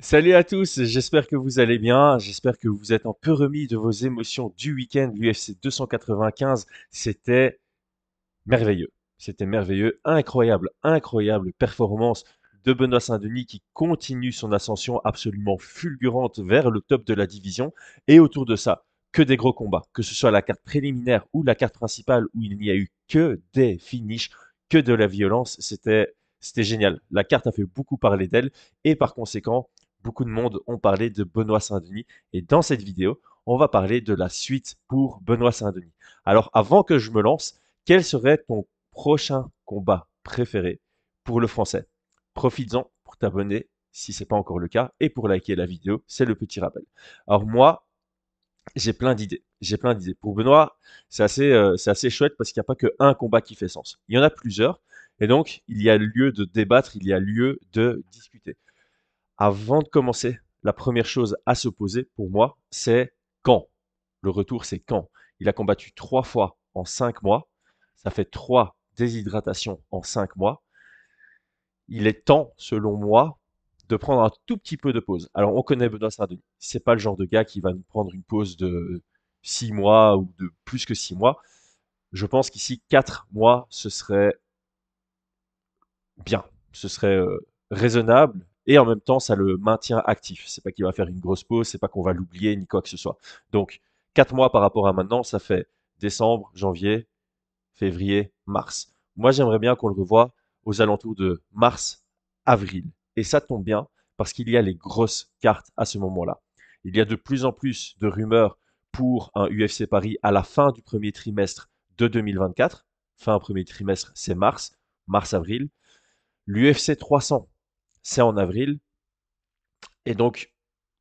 Salut à tous, j'espère que vous allez bien, j'espère que vous êtes un peu remis de vos émotions du week-end. L'UFC 295, c'était merveilleux. C'était merveilleux, incroyable, incroyable performance de Benoît Saint-Denis qui continue son ascension absolument fulgurante vers le top de la division. Et autour de ça, que des gros combats, que ce soit la carte préliminaire ou la carte principale où il n'y a eu que des finishes, que de la violence. C'était c'était génial. La carte a fait beaucoup parler d'elle et par conséquent, beaucoup de monde ont parlé de Benoît Saint-Denis. Et dans cette vidéo, on va parler de la suite pour Benoît Saint-Denis. Alors avant que je me lance, quel serait ton prochain combat préféré pour le français? Profites-en pour t'abonner si ce n'est pas encore le cas et pour liker la vidéo, c'est le petit rappel. Alors moi, j'ai plein d'idées. J'ai plein d'idées. Pour Benoît, c'est assez, euh, c'est assez chouette parce qu'il n'y a pas qu'un combat qui fait sens. Il y en a plusieurs. Et donc, il y a lieu de débattre, il y a lieu de discuter. Avant de commencer, la première chose à se poser pour moi, c'est quand. Le retour, c'est quand. Il a combattu trois fois en cinq mois. Ça fait trois déshydratations en cinq mois. Il est temps, selon moi, de prendre un tout petit peu de pause. Alors, on connaît Benoît Saint-Denis. C'est pas le genre de gars qui va nous prendre une pause de six mois ou de plus que six mois. Je pense qu'ici, quatre mois, ce serait bien. Ce serait euh, raisonnable et en même temps, ça le maintient actif. C'est pas qu'il va faire une grosse pause, c'est pas qu'on va l'oublier ni quoi que ce soit. Donc, quatre mois par rapport à maintenant, ça fait décembre, janvier, février, mars. Moi, j'aimerais bien qu'on le revoie aux alentours de mars, avril. Et ça tombe bien parce qu'il y a les grosses cartes à ce moment-là. Il y a de plus en plus de rumeurs pour un UFC Paris à la fin du premier trimestre de 2024. Fin premier trimestre, c'est mars, mars-avril. L'UFC 300 c'est en avril. Et donc,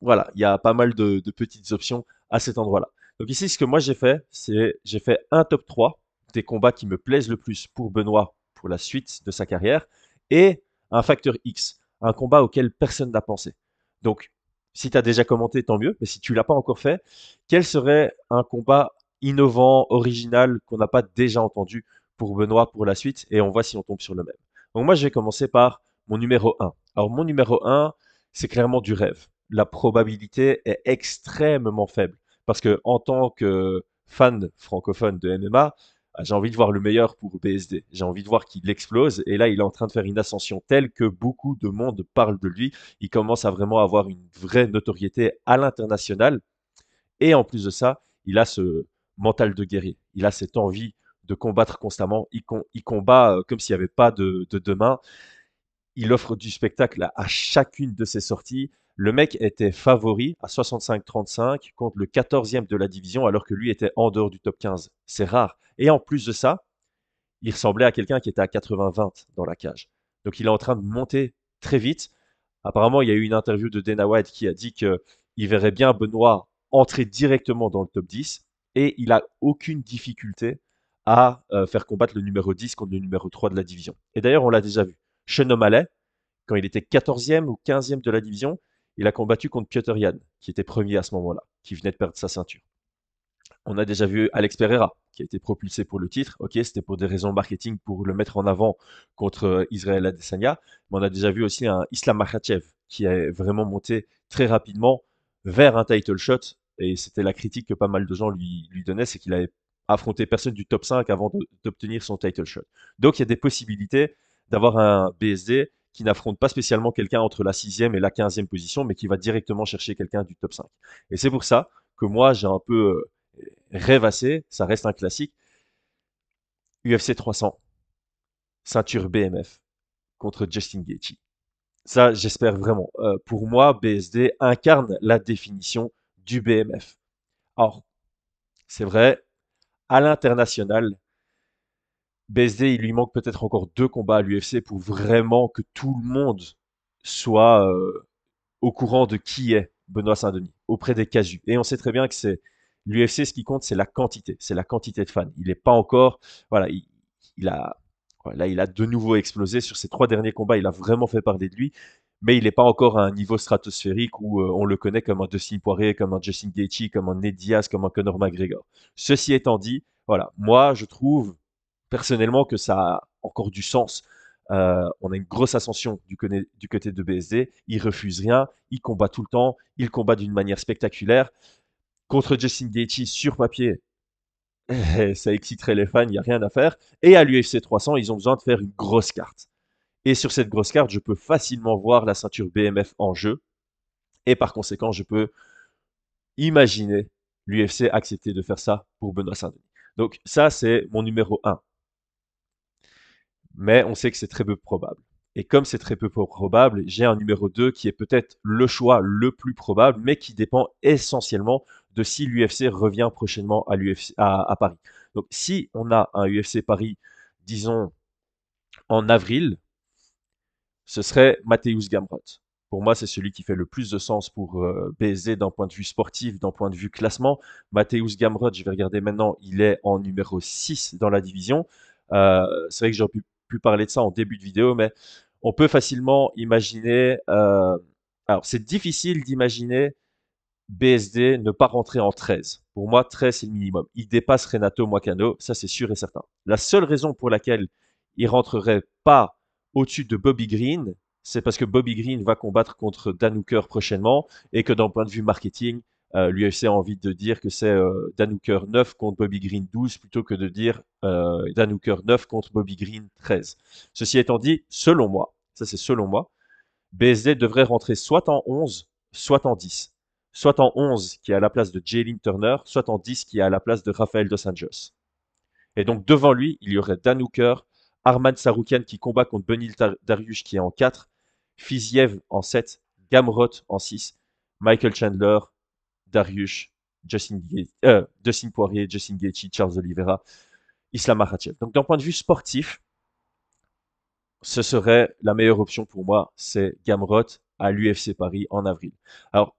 voilà, il y a pas mal de, petites options à cet endroit-là. Donc ici, ce que moi j'ai fait, c'est j'ai fait un top 3 des combats qui me plaisent le plus pour Benoît pour la suite de sa carrière et un facteur X, un combat auquel personne n'a pensé. Donc, si tu as déjà commenté, tant mieux, mais si tu l'as pas encore fait, quel serait un combat innovant, original, qu'on n'a pas déjà entendu pour Benoît pour la suite et on voit si on tombe sur le même? Donc moi, je vais commencer par mon numéro 1. Alors mon numéro 1, c'est clairement du rêve. La probabilité est extrêmement faible. Parce que en tant que fan francophone de MMA, j'ai envie de voir le meilleur pour BSD. J'ai envie de voir qu'il explose. Et là, il est en train de faire une ascension telle que beaucoup de monde parle de lui. Il commence à vraiment avoir une vraie notoriété à l'international. Et en plus de ça, il a ce mental de guerrier. Il a cette envie de combattre constamment. Il, combat euh, comme s'il n'y avait pas de demain il offre du spectacle à, chacune de ses sorties. Le mec était favori à 65-35 contre le 14e de la division alors que lui était en dehors du top 15. C'est rare. Et en plus de ça, il ressemblait à quelqu'un qui était à 80-20 dans la cage. Donc il est en train de monter très vite. Apparemment, il y a eu une interview de Dana White qui a dit qu'il verrait bien Benoît entrer directement dans le top 10 et il a aucune difficulté à euh, faire combattre le numéro 10 contre le numéro 3 de la division. Et d'ailleurs, on l'a déjà vu. Sean quand il était 14e ou 15e de la division, il a combattu contre Piotr Jan, qui était premier à ce moment-là, qui venait de perdre sa ceinture. On a déjà vu Alex Pereira, qui a été propulsé pour le titre. Ok, c'était pour des raisons marketing, pour le mettre en avant contre euh, Israël Adesanya. Mais on a déjà vu aussi un Islam Makhachev, qui est vraiment monté très rapidement vers un title shot. Et c'était la critique que pas mal de gens lui, lui donnaient, c'est qu'il avait affronté personne du top 5 avant d'obtenir son title shot. Donc il y a des possibilités d'avoir un BSD qui n'affronte pas spécialement quelqu'un entre la sixième et la quinzième position, mais qui va directement chercher quelqu'un du top 5. Et c'est pour ça que moi, j'ai un peu euh, rêvassé, ça reste un classique, UFC 300, ceinture BMF contre Justin Gaethje. Ça, j'espère vraiment. Euh, pour moi, BSD incarne la définition du BMF. Or, c'est vrai, à l'international, BSD, il lui manque peut-être encore deux combats à l'UFC pour vraiment que tout le monde soit euh, au courant de qui est Benoît Saint-Denis auprès des casus. Et on sait très bien que c'est l'UFC, ce qui compte, c'est la quantité, c'est la quantité de fans. Il n'est pas encore, voilà, il, a, là, il a de nouveau explosé sur ses trois derniers combats. Il a vraiment fait parler de lui, mais il n'est pas encore à un niveau stratosphérique où euh, on le connaît comme un Dustin Poirier, comme un Justin Gaethje, comme un Ned Diaz, comme un Conor McGregor. Ceci étant dit, voilà, moi, je trouve personnellement que ça a encore du sens Euh, on a une grosse ascension du, côté de BSD. Il refuse rien, il combat tout le temps, il combat d'une manière spectaculaire. Contre Justin Gaethje sur papier, ça exciterait les fans, il n'y a rien à faire. Et à l'UFC 300, ils ont besoin de faire une grosse carte. Et sur cette grosse carte, je peux facilement voir la ceinture BMF en jeu. Et par conséquent, je peux imaginer l'UFC accepter de faire ça pour Benoît Saint-Denis. Donc ça, c'est mon numéro 1. Mais on sait que c'est très peu probable. Et comme c'est très peu probable, j'ai un numéro 2 qui est peut-être le choix le plus probable, mais qui dépend essentiellement de si l'UFC revient prochainement à, Paris. Donc si on a un UFC Paris, disons, en avril, ce serait Mateusz Gamrot. Pour moi, c'est celui qui fait le plus de sens pour euh, BSD d'un point de vue sportif, d'un point de vue classement. Mateusz Gamrot, je vais regarder maintenant, il est en numéro 6 dans la division. Euh, c'est vrai que j'aurais pu, pu, parler de ça en début de vidéo, mais on peut facilement imaginer... Euh, alors, c'est difficile d'imaginer BSD ne pas rentrer en 13. Pour moi, 13, c'est le minimum. Il dépasse Renato Moicano, ça c'est sûr et certain. La seule raison pour laquelle il rentrerait pas au-dessus de Bobby Green, c'est parce que Bobby Green va combattre contre Dan Hooker prochainement et que d'un point de vue marketing, euh, l'UFC a envie de dire que c'est euh, Dan Hooker 9 contre Bobby Green 12 plutôt que de dire euh, Dan Hooker 9 contre Bobby Green 13. Ceci étant dit, selon moi, ça c'est selon moi, BSD devrait rentrer soit en 11, soit en 10 soit en 11 qui est à la place de Jalen Turner, soit en 10 qui est à la place de Rafael Dos Anjos. Et donc devant lui, il y aurait Dan Hooker, Arman Saroukian qui combat contre Benil Dariush qui est en 4, Fiziev en 7, Gamrot en 6, Michael Chandler, Justin, euh, Poirier, Justin Gaethje, Charles Oliveira, Islam Makhachev. Donc d'un point de vue sportif, ce serait la meilleure option pour moi, c'est Gamrot à l'UFC Paris en avril. Alors,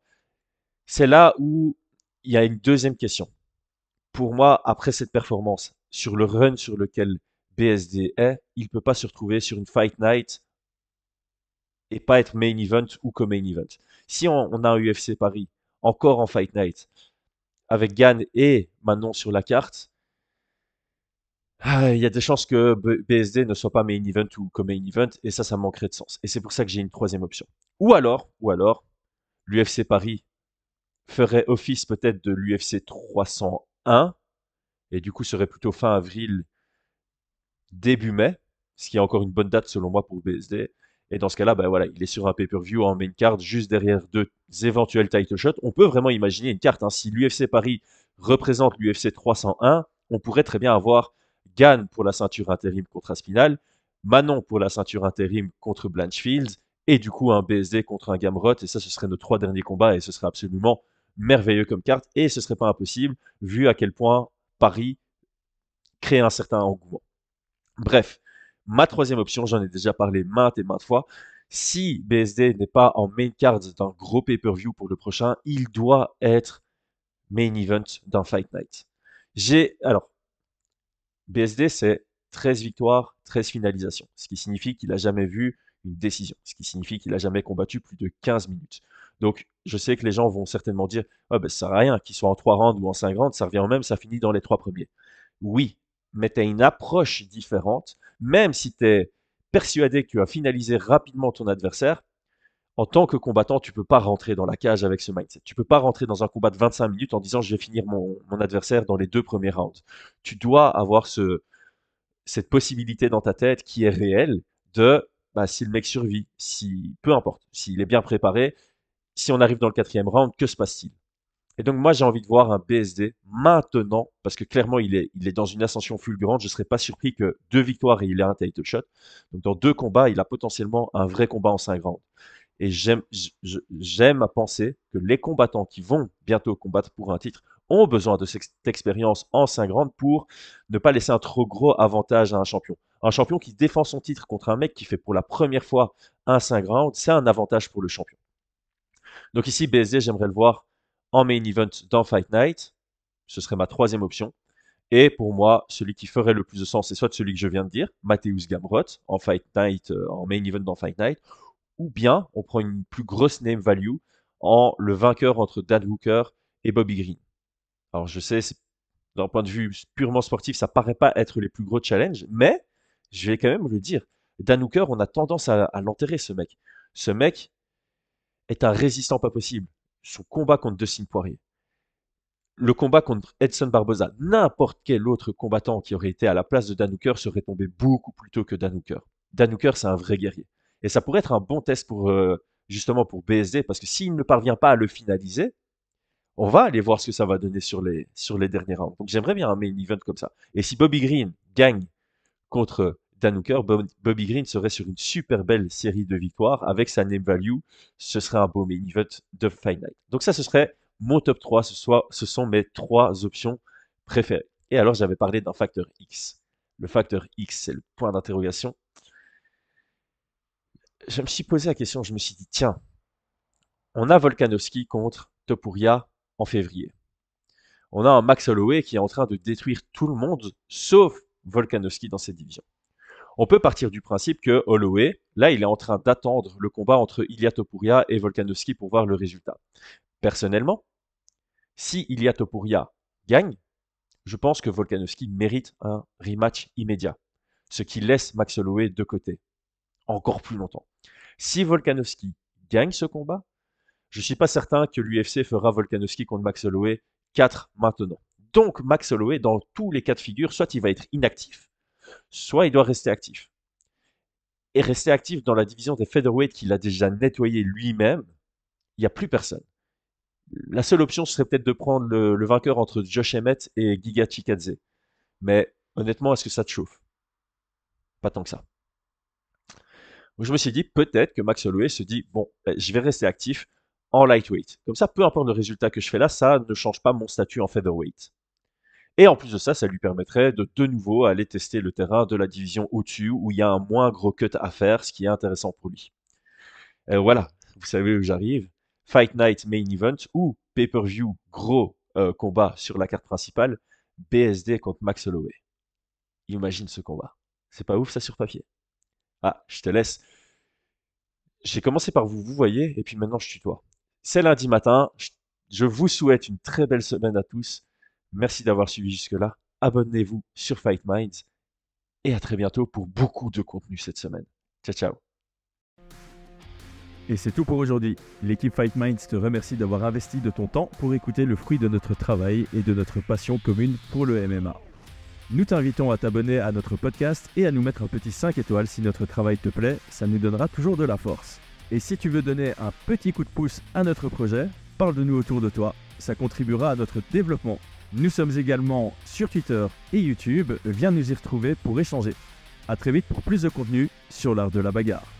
c'est là où il y a une deuxième question. Pour moi, après cette performance, sur le run sur lequel BSD est, il ne peut pas se retrouver sur une Fight Night et pas être main event ou co-main event. Si on, a un UFC Paris encore en Fight Night avec Gann et Manon sur la carte, ah, il y a des chances que BSD ne soit pas main event ou co-main event et ça, ça manquerait de sens. Et c'est pour ça que j'ai une troisième option. Ou alors, ou alors, l'UFC Paris ferait office peut-être de l'UFC 301 et du coup serait plutôt fin avril, début mai, ce qui est encore une bonne date selon moi pour BSD. Et dans ce cas-là, ben voilà, il est sur un pay-per-view en main card juste derrière deux éventuels title shots. On peut vraiment imaginer une carte. Hein. Si l'UFC Paris représente l'UFC 301, on pourrait très bien avoir Gann pour la ceinture intérim contre Aspinal, Manon pour la ceinture intérim contre Blanchfield, et du coup un BSD contre un Gamrot. Et ça, ce serait nos trois derniers combats et ce serait absolument merveilleux comme carte et ce serait pas impossible vu à quel point Paris crée un certain engouement. Bref, ma troisième option, j'en ai déjà parlé maintes et maintes fois. Si BSD n'est pas en main card d'un gros pay-per-view pour le prochain, il doit être main event d'un Fight Night. J'ai, alors, BSD, c'est 13 victoires, 13 finalisations, ce qui signifie qu'il n'a jamais vu une décision, ce qui signifie qu'il n'a jamais combattu plus de 15 minutes. Donc, je sais que les gens vont certainement dire ben, ça sert à rien, qu'il soit en 3 rounds ou en 5 rounds, ça revient au même, ça finit dans les trois premiers. Oui, mais tu as une approche différente, même si tu es persuadé que tu as finalisé rapidement ton adversaire, en tant que combattant, tu peux pas rentrer dans la cage avec ce mindset. Tu peux pas rentrer dans un combat de 25 minutes en disant je vais finir mon, adversaire dans les deux premiers rounds. Tu dois avoir ce, cette possibilité dans ta tête qui est réelle de bah, si le mec survit, si peu importe, s'il est bien préparé, si on arrive dans le quatrième round, que se passe-t-il? Et donc moi j'ai envie de voir un BSD maintenant, parce que clairement il est, il est dans une ascension fulgurante, je ne serais pas surpris que deux victoires et il ait un title shot. Donc dans deux combats, il a potentiellement un vrai combat en cinq rounds. Et j'aime, à penser que les combattants qui vont bientôt combattre pour un titre ont besoin de cette expérience en cinq rounds pour ne pas laisser un trop gros avantage à un champion. Un champion qui défend son titre contre un mec qui fait pour la première fois un 5 rounds, c'est un avantage pour le champion. Donc ici, BSD, j'aimerais le voir en main event dans Fight Night. Ce serait ma troisième option. Et pour moi, celui qui ferait le plus de sens, c'est soit celui que je viens de dire, Mateusz Gamrot, en Fight Night, euh, en main event dans Fight Night, ou bien on prend une plus grosse name value en le vainqueur entre Dan Hooker et Bobby Green. Alors je sais, d'un point de vue purement sportif, ça paraît pas être les plus gros challenges, mais je vais quand même le dire. Dan Hooker, on a tendance à, à l'enterrer, ce mec. Ce mec est un résistant pas possible. Son combat contre Dustin Poirier, le combat contre Edson Barboza, n'importe quel autre combattant qui aurait été à la place de Dan Hooker serait tombé beaucoup plus tôt que Dan Hooker. C'est un vrai guerrier. Et ça pourrait être un bon test pour, euh, justement, pour BSD, parce que s'il ne parvient pas à le finaliser, on va aller voir ce que ça va donner sur les, sur les derniers rounds. Donc j'aimerais bien un main event comme ça. Et si Bobby Green gagne contre Dan Bobby Green serait sur une super belle série de victoires avec sa name value. Ce serait un beau main event de Fight. Donc ça, ce serait mon top 3. Ce, soit, ce sont mes trois options préférées. Et alors, j'avais parlé d'un facteur X. Le facteur X, c'est le point d'interrogation. Je me suis posé la question, je me suis dit, tiens, on a Volkanovski contre Topuria en février. On a un Max Holloway qui est en train de détruire tout le monde, sauf Volkanovski dans cette division. On peut partir du principe que Holloway, là, il est en train d'attendre le combat entre Ilya Topuria et Volkanovski pour voir le résultat. Personnellement, si Ilya Topuria gagne, je pense que Volkanovski mérite un rematch immédiat, ce qui laisse Max Holloway de côté encore plus longtemps. Si Volkanovski gagne ce combat, je ne suis pas certain que l'UFC fera Volkanovski contre Max Holloway 4 maintenant. Donc Max Holloway, dans tous les cas de figure, soit il va être inactif, soit il doit rester actif. Et rester actif dans la division des featherweight qu'il a déjà nettoyé lui-même, il n'y a plus personne. La seule option serait peut-être de prendre le, vainqueur entre Josh Emmett et Giga Chikadze. Mais honnêtement, est-ce que ça te chauffe? Pas tant que ça. je me suis dit peut-être que Max Holloway se dit bon, ben, je vais rester actif en lightweight. Comme ça, peu importe le résultat que je fais là, ça ne change pas mon statut en featherweight. Et en plus de ça, ça lui permettrait de de nouveau aller tester le terrain de la division au-dessus où il y a un moins gros cut à faire, ce qui est intéressant pour lui. Euh, voilà, vous savez où j'arrive. Fight Night Main Event ou pay-per-view gros euh, combat sur la carte principale, BSD contre Max Holloway. Imagine ce combat. C'est pas ouf ça sur papier. Ah, je te laisse. J'ai commencé par vous, vous voyez, et puis maintenant je tutoie. C'est lundi matin. Je vous souhaite une très belle semaine à tous. Merci d'avoir suivi jusque-là. Abonnez-vous sur Fight Minds. Et à très bientôt pour beaucoup de contenu cette semaine. Ciao, ciao. Et c'est tout pour aujourd'hui. L'équipe Fight Minds te remercie d'avoir investi de ton temps pour écouter le fruit de notre travail et de notre passion commune pour le MMA. Nous t'invitons à t'abonner à notre podcast et à nous mettre un petit 5 étoiles si notre travail te plaît, ça nous donnera toujours de la force. Et si tu veux donner un petit coup de pouce à notre projet, parle de nous autour de toi, ça contribuera à notre développement. Nous sommes également sur Twitter et YouTube, viens nous y retrouver pour échanger. A très vite pour plus de contenu sur l'art de la bagarre.